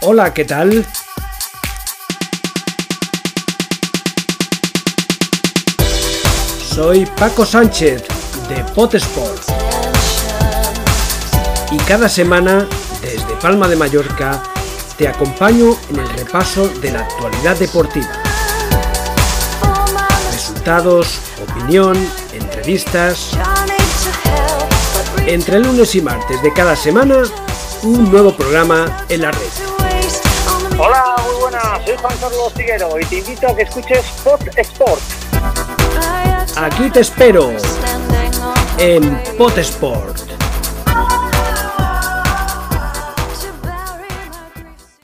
Hola, ¿qué tal? Soy Paco Sánchez de Potesport. Y cada semana, desde Palma de Mallorca, te acompaño en el repaso de la actualidad deportiva. Resultados, opinión, entrevistas. Entre lunes y martes de cada semana, un nuevo programa en la red. Soy Juan Carlos Figuero y te invito a que escuches Pot Sport. Aquí te espero en Pot Sport.